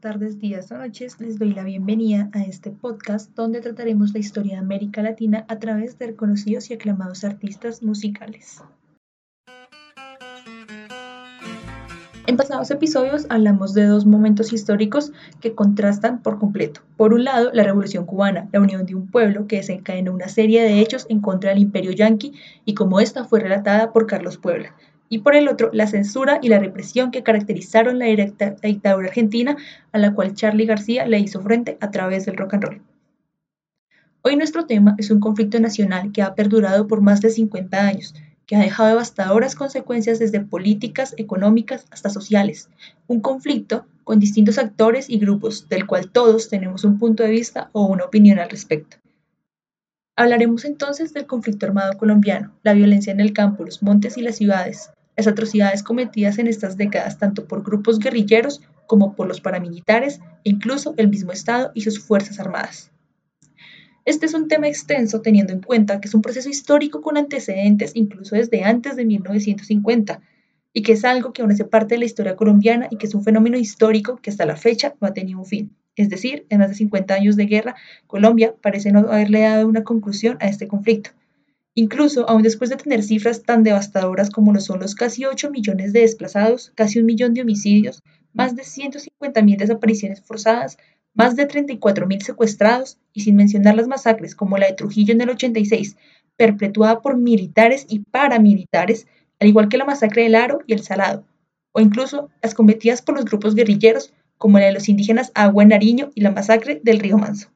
tardes, días o noches. Les doy la bienvenida a este podcast donde trataremos la historia de América Latina a través de reconocidos y aclamados artistas musicales. En pasados episodios hablamos de dos momentos históricos que contrastan por completo. Por un lado, la Revolución cubana, la unión de un pueblo que desencadenó una serie de hechos en contra del imperio yanqui y como esta fue relatada por Carlos Puebla. Y por el otro, la censura y la represión que caracterizaron la, dictadura argentina a la cual Charlie García le hizo frente a través del rock and roll. Hoy nuestro tema es un conflicto nacional que ha perdurado por más de 50 años que ha dejado devastadoras consecuencias desde políticas, económicas hasta sociales. Un conflicto con distintos actores y grupos, del cual todos tenemos un punto de vista o una opinión al respecto. Hablaremos entonces del conflicto armado colombiano, la violencia en el campo, los montes y las ciudades, las atrocidades cometidas en estas décadas tanto por grupos guerrilleros como por los paramilitares e incluso el mismo Estado y sus Fuerzas Armadas. Este es un tema extenso teniendo en cuenta que es un proceso histórico con antecedentes incluso desde antes de 1950 y que es algo que aún hace parte de la historia colombiana y que es un fenómeno histórico que hasta la fecha no ha tenido un fin. Es decir, en más de 50 años de guerra, Colombia parece no haberle dado una conclusión a este conflicto. Incluso, aún después de tener cifras tan devastadoras como lo son los casi 8 millones de desplazados, casi un millón de homicidios, más de 150.000 desapariciones forzadas, más de 34.000 secuestrados y sin mencionar las masacres como la de Trujillo en el 86, perpetuada por militares y paramilitares, al igual que la masacre del Aro y el Salado, o incluso las cometidas por los grupos guerrilleros como la de los indígenas Agua en Nariño y la masacre del Río Manso.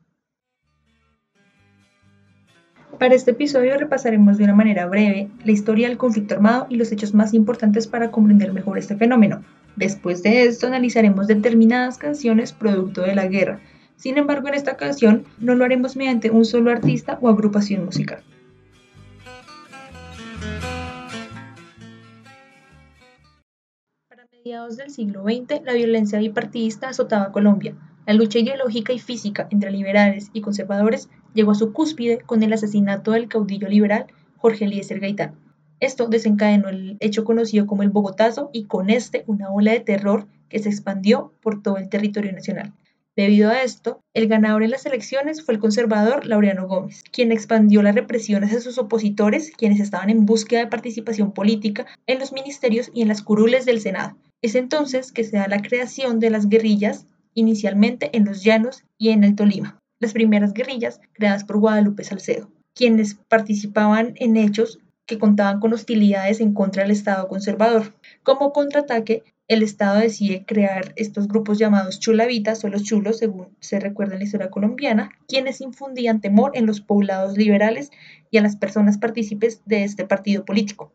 Para este episodio repasaremos de una manera breve la historia del conflicto armado y los hechos más importantes para comprender mejor este fenómeno, Después de esto analizaremos determinadas canciones producto de la guerra. Sin embargo, en esta ocasión no lo haremos mediante un solo artista o agrupación musical. Para mediados del siglo XX, la violencia bipartidista azotaba Colombia. La lucha ideológica y física entre liberales y conservadores llegó a su cúspide con el asesinato del caudillo liberal Jorge Eliezer Gaitán. Esto desencadenó el hecho conocido como el Bogotazo y con este una ola de terror que se expandió por todo el territorio nacional. Debido a esto, el ganador en las elecciones fue el conservador Laureano Gómez, quien expandió las represiones a sus opositores, quienes estaban en búsqueda de participación política en los ministerios y en las curules del Senado. Es entonces que se da la creación de las guerrillas, inicialmente en los llanos y en el Tolima, las primeras guerrillas creadas por Guadalupe Salcedo, quienes participaban en hechos que contaban con hostilidades en contra del Estado conservador. Como contraataque, el Estado decide crear estos grupos llamados chulavitas o los chulos, según se recuerda en la historia colombiana, quienes infundían temor en los poblados liberales y a las personas partícipes de este partido político.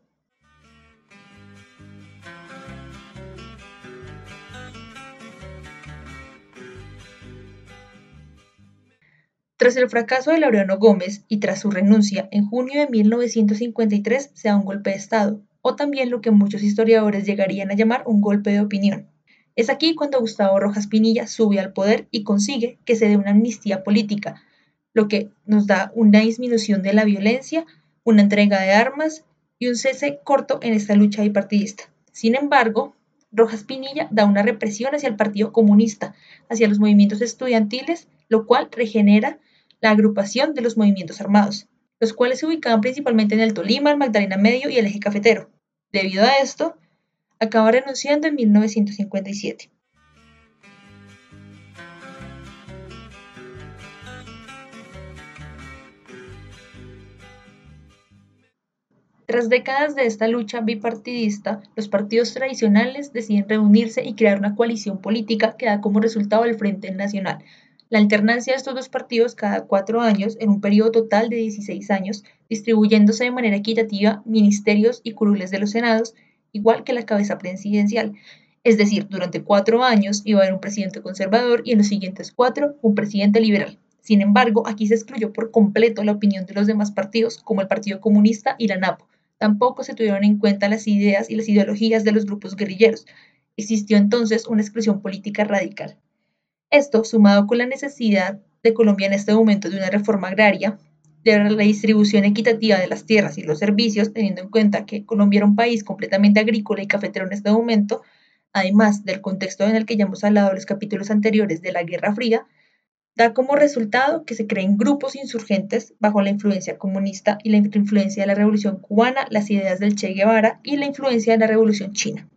Tras el fracaso de Laureano Gómez y tras su renuncia, en junio de 1953 se da un golpe de Estado, o también lo que muchos historiadores llegarían a llamar un golpe de opinión. Es aquí cuando Gustavo Rojas Pinilla sube al poder y consigue que se dé una amnistía política, lo que nos da una disminución de la violencia, una entrega de armas y un cese corto en esta lucha bipartidista. Sin embargo, Rojas Pinilla da una represión hacia el Partido Comunista, hacia los movimientos estudiantiles, lo cual regenera la agrupación de los movimientos armados, los cuales se ubicaban principalmente en el Tolima, el Magdalena Medio y el eje cafetero. Debido a esto, acaba renunciando en 1957. Tras décadas de esta lucha bipartidista, los partidos tradicionales deciden reunirse y crear una coalición política que da como resultado el Frente Nacional, la alternancia de estos dos partidos cada cuatro años en un periodo total de 16 años, distribuyéndose de manera equitativa ministerios y curules de los senados, igual que la cabeza presidencial. Es decir, durante cuatro años iba a haber un presidente conservador y en los siguientes cuatro un presidente liberal. Sin embargo, aquí se excluyó por completo la opinión de los demás partidos, como el Partido Comunista y la NAPO. Tampoco se tuvieron en cuenta las ideas y las ideologías de los grupos guerrilleros. Existió entonces una exclusión política radical. Esto, sumado con la necesidad de Colombia en este momento de una reforma agraria, de la distribución equitativa de las tierras y los servicios, teniendo en cuenta que Colombia era un país completamente agrícola y cafetero en este momento, además del contexto en el que ya hemos hablado en los capítulos anteriores de la Guerra Fría, da como resultado que se creen grupos insurgentes bajo la influencia comunista y la influencia de la Revolución cubana, las ideas del Che Guevara y la influencia de la Revolución china.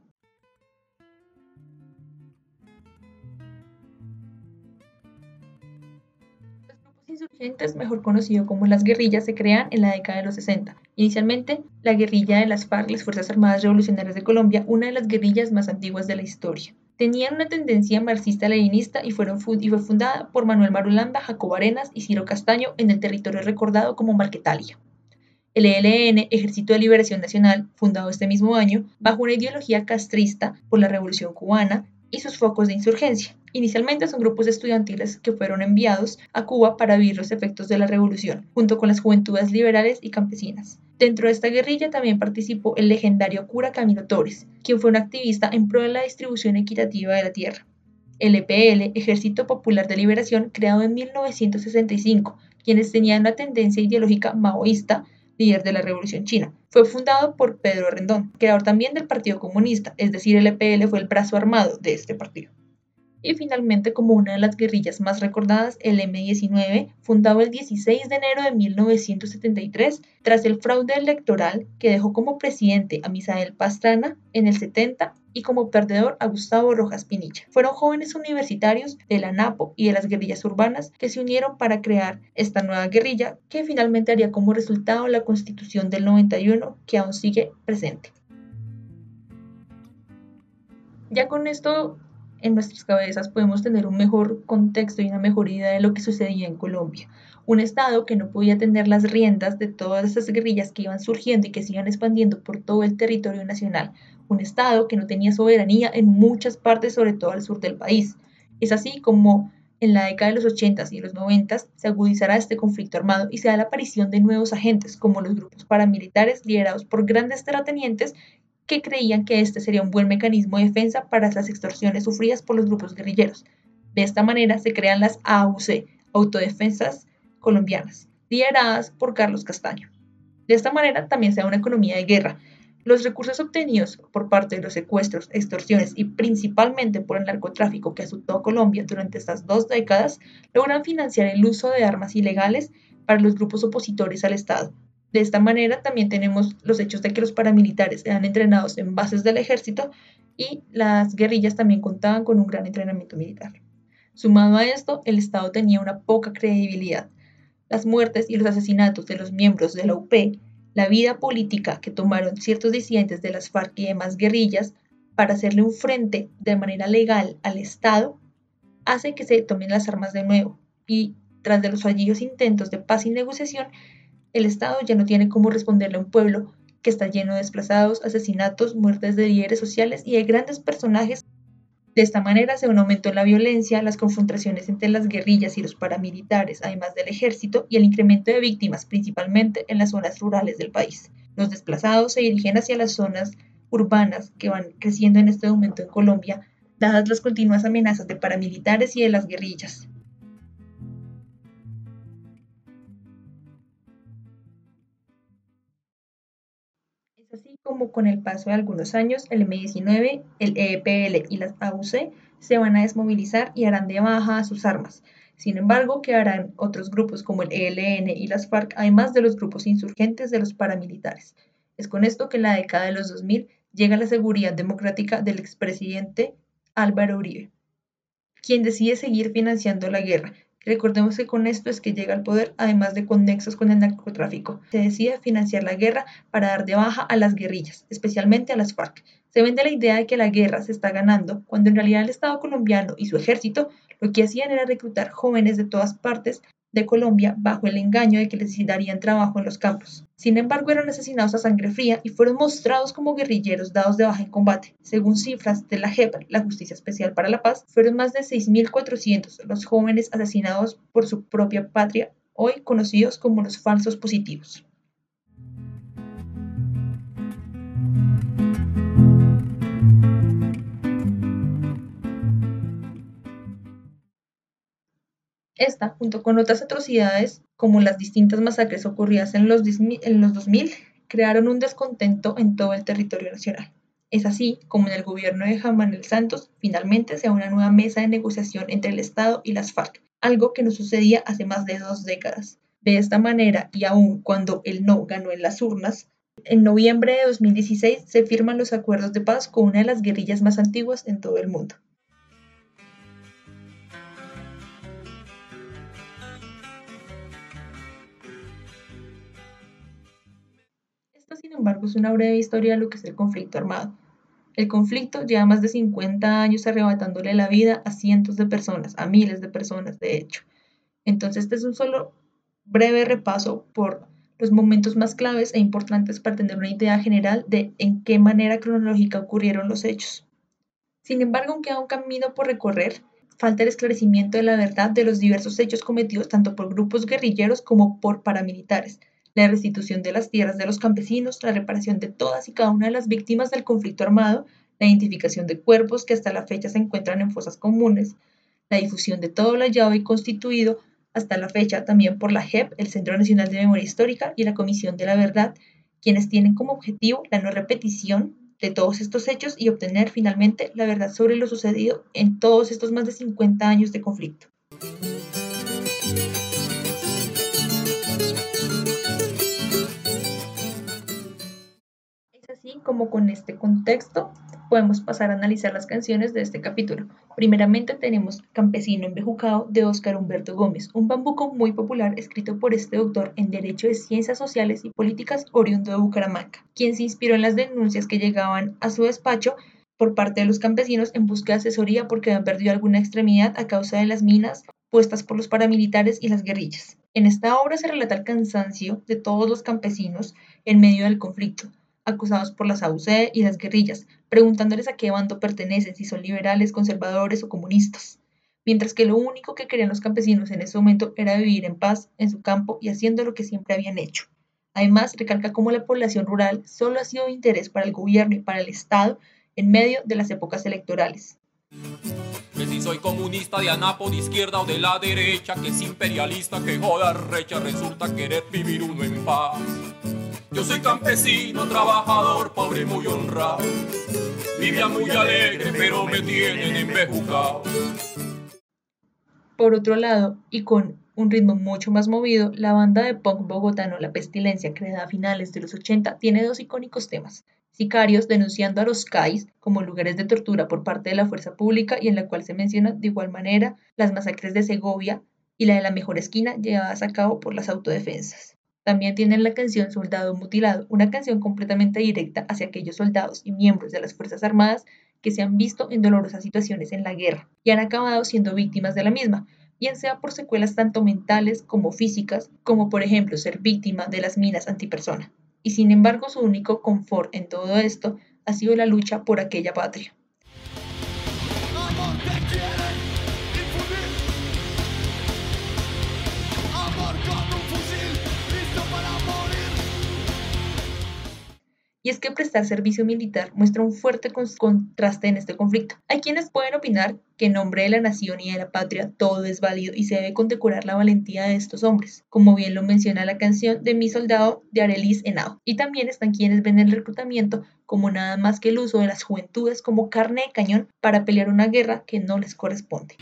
Insurgentes, mejor conocidos como las guerrillas, se crean en la década de los 60. Inicialmente, la guerrilla de las FARC, las Fuerzas Armadas Revolucionarias de Colombia, una de las guerrillas más antiguas de la historia. Tenían una tendencia marxista-leninista y, fueron fue fundada por Manuel Marulanda, Jacobo Arenas y Ciro Castaño en el territorio recordado como Marquetalia. El ELN, Ejército de Liberación Nacional, fundado este mismo año, bajo una ideología castrista por la Revolución cubana y sus focos de insurgencia. Inicialmente son grupos estudiantiles que fueron enviados a Cuba para vivir los efectos de la revolución, junto con las juventudes liberales y campesinas. Dentro de esta guerrilla también participó el legendario cura Camilo Torres, quien fue un activista en pro de la distribución equitativa de la tierra. El EPL, Ejército Popular de Liberación, creado en 1965, quienes tenían una tendencia ideológica maoísta, líder de la Revolución China. Fue fundado por Pedro Rendón, creador también del Partido Comunista, es decir, el EPL fue el brazo armado de este partido y finalmente como una de las guerrillas más recordadas, el M-19, fundado el 16 de enero de 1973 tras el fraude electoral que dejó como presidente a Misael Pastrana en el 70 y como perdedor a Gustavo Rojas Pinilla. Fueron jóvenes universitarios de la NAPO y de las guerrillas urbanas que se unieron para crear esta nueva guerrilla que finalmente haría como resultado la constitución del 91 que aún sigue presente. Ya con esto en nuestras cabezas podemos tener un mejor contexto y una mejor idea de lo que sucedía en Colombia. Un Estado que no podía tener las riendas de todas esas guerrillas que iban surgiendo y que se iban expandiendo por todo el territorio nacional. Un Estado que no tenía soberanía en muchas partes, sobre todo al sur del país. Es así como en la década de los 80 y los 90 se agudizará este conflicto armado y se da la aparición de nuevos agentes, como los grupos paramilitares liderados por grandes terratenientes que creían que este sería un buen mecanismo de defensa para las extorsiones sufridas por los grupos guerrilleros. De esta manera se crean las AUC, Autodefensas Colombianas, lideradas por Carlos Castaño. De esta manera también se da una economía de guerra. Los recursos obtenidos por parte de los secuestros, extorsiones y principalmente por el narcotráfico que azotó a Colombia durante estas dos décadas logran financiar el uso de armas ilegales para los grupos opositores al Estado, de esta manera también tenemos los hechos de que los paramilitares eran entrenados en bases del ejército y las guerrillas también contaban con un gran entrenamiento militar. Sumado a esto, el Estado tenía una poca credibilidad. Las muertes y los asesinatos de los miembros de la UP, la vida política que tomaron ciertos disidentes de las FARC y demás guerrillas para hacerle un frente de manera legal al Estado, hace que se tomen las armas de nuevo y tras de los fallidos intentos de paz y negociación, el Estado ya no tiene cómo responderle a un pueblo que está lleno de desplazados, asesinatos, muertes de líderes sociales y de grandes personajes. De esta manera se en la violencia, las confrontaciones entre las guerrillas y los paramilitares, además del ejército, y el incremento de víctimas, principalmente en las zonas rurales del país. Los desplazados se dirigen hacia las zonas urbanas que van creciendo en este momento en Colombia, dadas las continuas amenazas de paramilitares y de las guerrillas. Con el paso de algunos años, el M19, el EPL y las AUC se van a desmovilizar y harán de baja sus armas. Sin embargo, quedarán otros grupos como el ELN y las FARC, además de los grupos insurgentes de los paramilitares. Es con esto que en la década de los 2000 llega la seguridad democrática del expresidente Álvaro Uribe, quien decide seguir financiando la guerra Recordemos que con esto es que llega al poder, además de con nexos con el narcotráfico. Se decide financiar la guerra para dar de baja a las guerrillas, especialmente a las FARC. Se vende la idea de que la guerra se está ganando, cuando en realidad el Estado colombiano y su ejército lo que hacían era reclutar jóvenes de todas partes de Colombia bajo el engaño de que les darían trabajo en los campos. Sin embargo, eran asesinados a sangre fría y fueron mostrados como guerrilleros dados de baja en combate. Según cifras de la JEP, la Justicia Especial para la Paz, fueron más de 6.400 los jóvenes asesinados por su propia patria, hoy conocidos como los falsos positivos. Esta, junto con otras atrocidades, como las distintas masacres ocurridas en los, en los 2000, crearon un descontento en todo el territorio nacional. Es así como en el gobierno de Juan Manuel Santos finalmente se da una nueva mesa de negociación entre el Estado y las FARC, algo que no sucedía hace más de dos décadas. De esta manera, y aun cuando el no ganó en las urnas, en noviembre de 2016 se firman los acuerdos de paz con una de las guerrillas más antiguas en todo el mundo. Embargo, es una breve historia de lo que es el conflicto armado. El conflicto lleva más de 50 años arrebatándole la vida a cientos de personas, a miles de personas, de hecho. Entonces, este es un solo breve repaso por los momentos más claves e importantes para tener una idea general de en qué manera cronológica ocurrieron los hechos. Sin embargo, aunque queda un camino por recorrer, falta el esclarecimiento de la verdad de los diversos hechos cometidos tanto por grupos guerrilleros como por paramilitares, la restitución de las tierras de los campesinos, la reparación de todas y cada una de las víctimas del conflicto armado, la identificación de cuerpos que hasta la fecha se encuentran en fosas comunes, la difusión de todo lo hallado y constituido hasta la fecha también por la JEP, el Centro Nacional de Memoria Histórica y la Comisión de la Verdad, quienes tienen como objetivo la no repetición de todos estos hechos y obtener finalmente la verdad sobre lo sucedido en todos estos más de 50 años de conflicto. Como con este contexto podemos pasar a analizar las canciones de este capítulo. Primeramente tenemos Campesino Embejucado de Óscar Humberto Gómez, un bambuco muy popular escrito por este doctor en Derecho de Ciencias Sociales y Políticas oriundo de Bucaramanga, quien se inspiró en las denuncias que llegaban a su despacho por parte de los campesinos en busca de asesoría porque habían perdido alguna extremidad a causa de las minas puestas por los paramilitares y las guerrillas. En esta obra se relata el cansancio de todos los campesinos en medio del conflicto, acusados por la SAUC y las guerrillas, preguntándoles a qué bando pertenecen, si son liberales, conservadores o comunistas. Mientras que lo único que querían los campesinos en ese momento era vivir en paz en su campo y haciendo lo que siempre habían hecho. Además, recalca cómo la población rural solo ha sido de interés para el gobierno y para el Estado en medio de las épocas electorales. Que si soy comunista de Anapo de izquierda o de la derecha, que es imperialista, que joda recha, resulta querer vivir uno en paz. Yo soy campesino, trabajador, pobre, muy honrado. Vivía muy alegre, pero me tienen embejucado. Por otro lado, y con un ritmo mucho más movido, la banda de punk bogotano La Pestilencia, creada a finales de los 80, tiene dos icónicos temas. Sicarios denunciando a los CAIs como lugares de tortura por parte de la fuerza pública y en la cual se menciona de igual manera las masacres de Segovia y la de la mejor esquina llevadas a cabo por las autodefensas. También tienen la canción Soldado Mutilado, una canción completamente directa hacia aquellos soldados y miembros de las Fuerzas Armadas que se han visto en dolorosas situaciones en la guerra y han acabado siendo víctimas de la misma, bien sea por secuelas tanto mentales como físicas, como por ejemplo ser víctima de las minas antipersona. Y sin embargo su único confort en todo esto ha sido la lucha por aquella patria. Y es que prestar servicio militar muestra un fuerte contraste en este conflicto. Hay quienes pueden opinar que en nombre de la nación y de la patria todo es válido y se debe condecorar la valentía de estos hombres, como bien lo menciona la canción de Mi Soldado de Arelis Henao. Y también están quienes ven el reclutamiento como nada más que el uso de las juventudes como carne de cañón para pelear una guerra que no les corresponde.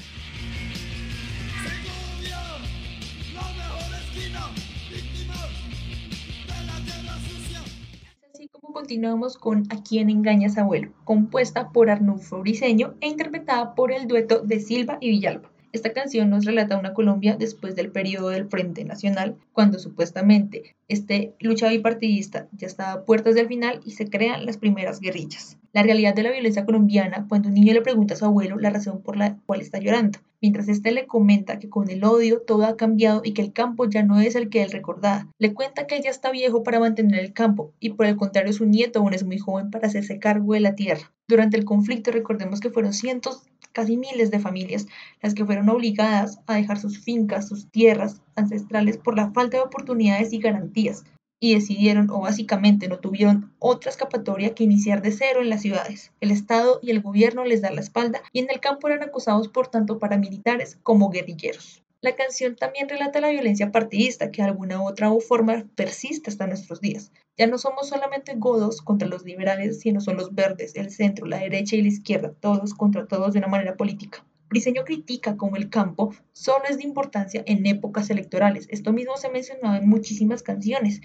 Continuamos con A quién engañas abuelo, compuesta por Arnulfo Briseño e interpretada por el dueto de Silva y Villalba. Esta canción nos relata una Colombia después del periodo del Frente Nacional, cuando supuestamente este lucha bipartidista ya estaba a puertas del final y se crean las primeras guerrillas. La realidad de la violencia colombiana cuando un niño le pregunta a su abuelo la razón por la cual está llorando, mientras éste le comenta que con el odio todo ha cambiado y que el campo ya no es el que él recordaba. Le cuenta que él ya está viejo para mantener el campo y por el contrario su nieto aún es muy joven para hacerse cargo de la tierra. Durante el conflicto recordemos que fueron cientos casi miles de familias las que fueron obligadas a dejar sus fincas, sus tierras ancestrales por la falta de oportunidades y garantías, y decidieron o básicamente no tuvieron otra escapatoria que iniciar de cero en las ciudades. El Estado y el gobierno les dan la espalda y en el campo eran acosados por tanto paramilitares como guerrilleros. La canción también relata la violencia partidista que de alguna u otra forma persiste hasta nuestros días. Ya no somos solamente godos contra los liberales, sino son los verdes, el centro, la derecha y la izquierda, todos contra todos de una manera política. Briseño critica como el campo solo es de importancia en épocas electorales. Esto mismo se ha mencionado en muchísimas canciones.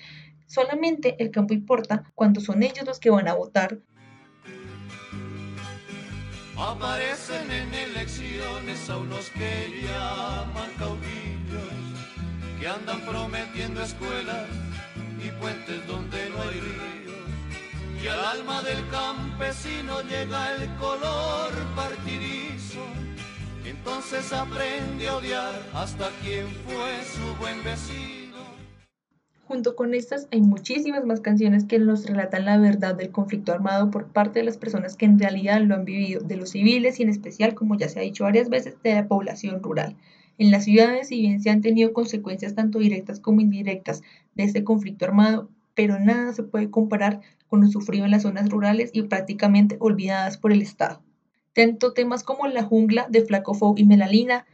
Solamente el campo importa cuando son ellos los que van a votar Aparecen en elecciones a unos que llaman caudillos, que andan prometiendo escuelas y puentes donde no hay ríos. Y al alma del campesino llega el color partidizo. Entonces aprende a odiar hasta quien fue su buen vecino. Junto con estas hay muchísimas más canciones que nos relatan la verdad del conflicto armado por parte de las personas que en realidad lo han vivido, de los civiles y en especial, como ya se ha dicho varias veces, de la población rural. En las ciudades, si bien se han tenido consecuencias tanto directas como indirectas de este conflicto armado, pero nada se puede comparar con lo sufrido en las zonas rurales y prácticamente olvidadas por el Estado. Tanto temas como La jungla de Flaco Fou y Melalina,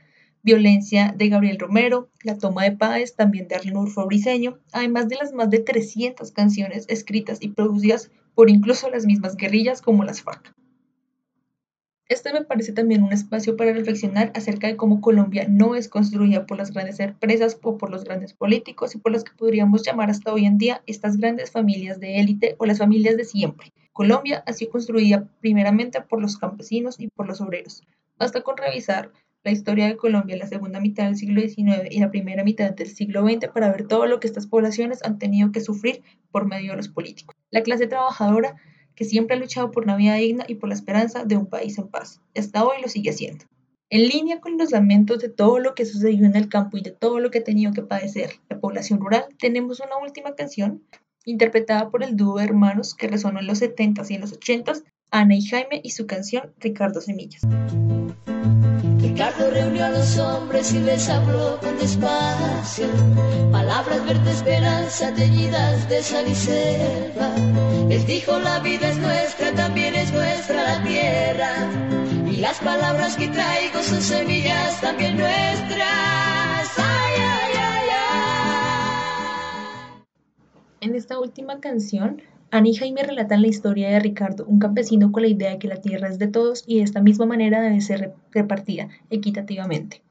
Violencia de Gabriel Romero, La toma de Páez también de Arnulfo Briseño, además de las más de 300 canciones escritas y producidas por incluso las mismas guerrillas como las FARC. Este me parece también un espacio para reflexionar acerca de cómo Colombia no es construida por las grandes empresas o por los grandes políticos y por las que podríamos llamar hasta hoy en día estas grandes familias de élite o las familias de siempre. Colombia ha sido construida primeramente por los campesinos y por los obreros. Basta con revisar la historia de Colombia en la segunda mitad del siglo XIX y la primera mitad del siglo XX para ver todo lo que estas poblaciones han tenido que sufrir por medio de los políticos. La clase trabajadora que siempre ha luchado por una vida digna y por la esperanza de un país en paz. Hasta hoy lo sigue haciendo. En línea con los lamentos de todo lo que sucedió en el campo y de todo lo que ha tenido que padecer la población rural, tenemos una última canción interpretada por el dúo de hermanos que resonó en los 70s y en los 80s, Ana y Jaime y su canción Ricardo Semillas. Ricardo reunió a los hombres y les habló con despacio, palabras verde esperanza teñidas de sal y selva. Él dijo la vida es nuestra, también es nuestra la tierra, y las palabras que traigo son semillas también nuestras. Ay, ay, ay, ay. En esta última canción, Ana y Jaime relatan la historia de Ricardo, un campesino con la idea de que la tierra es de todos y de esta misma manera debe ser repartida equitativamente.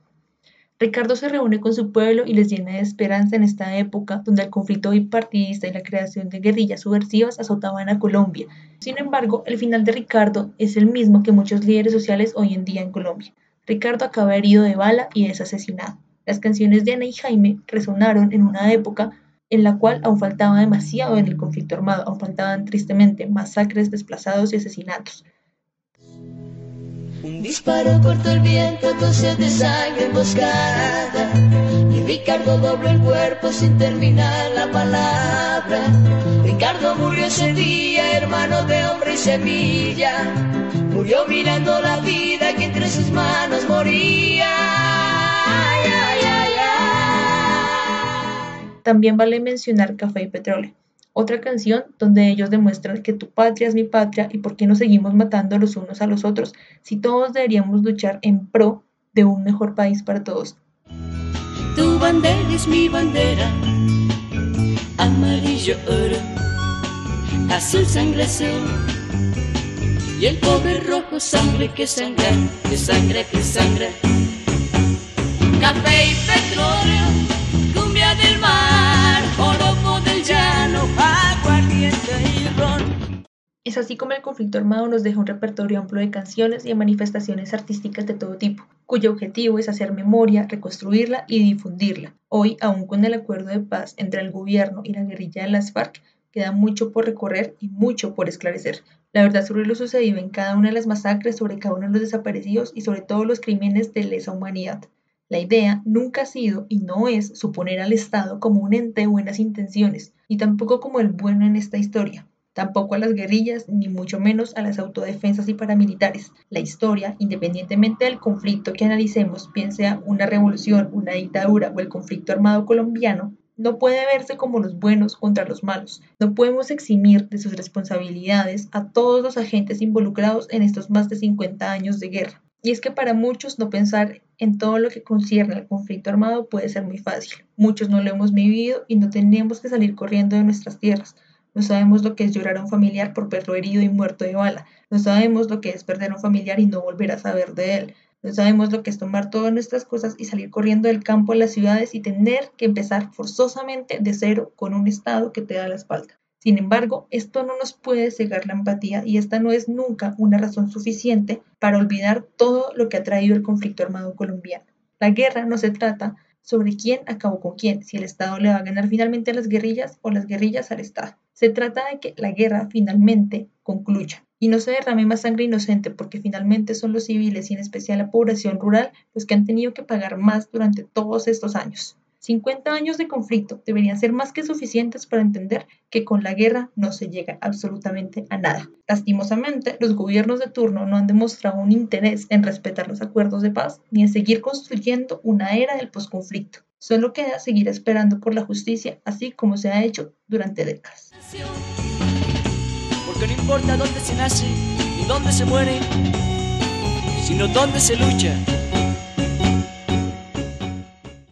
Ricardo se reúne con su pueblo y les llena de esperanza en esta época donde el conflicto bipartidista y la creación de guerrillas subversivas azotaban a Colombia. Sin embargo, el final de Ricardo es el mismo que muchos líderes sociales hoy en día en Colombia. Ricardo acaba herido de bala y es asesinado. Las canciones de Ana y Jaime resonaron en una época en la cual aún faltaba demasiado en el conflicto armado, aún faltaban tristemente masacres, desplazados y asesinatos. Un disparo cortó el viento con de sangre emboscada y Ricardo dobló el cuerpo sin terminar la palabra. Ricardo murió ese día, hermano de hombre y semilla, murió mirando la vida que entre sus manos moría. También vale mencionar Café y Petróleo, otra canción donde ellos demuestran que tu patria es mi patria y por qué nos seguimos matando los unos a los otros si todos deberíamos luchar en pro de un mejor país para todos. Tu bandera es mi bandera, amarillo oro, azul sangre azul, y el pobre rojo sangre que sangra, que sangra, que sangra. Café y petróleo Es así como el conflicto armado nos deja un repertorio amplio de canciones y manifestaciones artísticas de todo tipo, cuyo objetivo es hacer memoria, reconstruirla y difundirla. Hoy, aún con el acuerdo de paz entre el gobierno y la guerrilla de las FARC, queda mucho por recorrer y mucho por esclarecer. La verdad sobre lo sucedido en cada una de las masacres, sobre cada uno de los desaparecidos y sobre todos los crímenes de lesa humanidad. La idea nunca ha sido y no es suponer al Estado como un ente de buenas intenciones, ni tampoco como el bueno en esta historia, tampoco a las guerrillas, ni mucho menos a las autodefensas y paramilitares. La historia, independientemente del conflicto que analicemos, bien sea una revolución, una dictadura o el conflicto armado colombiano, no puede verse como los buenos contra los malos. No podemos eximir de sus responsabilidades a todos los agentes involucrados en estos más de 50 años de guerra. Y es que para muchos no pensar en todo lo que concierne al conflicto armado puede ser muy fácil. Muchos no lo hemos vivido y no tenemos que salir corriendo de nuestras tierras. No sabemos lo que es llorar a un familiar por verlo herido y muerto de bala. No sabemos lo que es perder a un familiar y no volver a saber de él. No sabemos lo que es tomar todas nuestras cosas y salir corriendo del campo a las ciudades y tener que empezar forzosamente de cero con un Estado que te da la espalda. Sin embargo, esto no nos puede cegar la empatía y esta no es nunca una razón suficiente para olvidar todo lo que ha traído el conflicto armado colombiano. La guerra no se trata sobre quién acabó con quién, si el Estado le va a ganar finalmente a las guerrillas o las guerrillas al Estado. Se trata de que la guerra finalmente concluya y no se derrame más sangre inocente porque finalmente son los civiles y en especial la población rural los que han tenido que pagar más durante todos estos años. 50 años de conflicto deberían ser más que suficientes para entender que con la guerra no se llega absolutamente a nada. Lastimosamente, los gobiernos de turno no han demostrado un interés en respetar los acuerdos de paz ni en seguir construyendo una era del posconflicto. Solo queda seguir esperando por la justicia, así como se ha hecho durante décadas. Porque no importa dónde se nace ni dónde se muere, sino dónde se lucha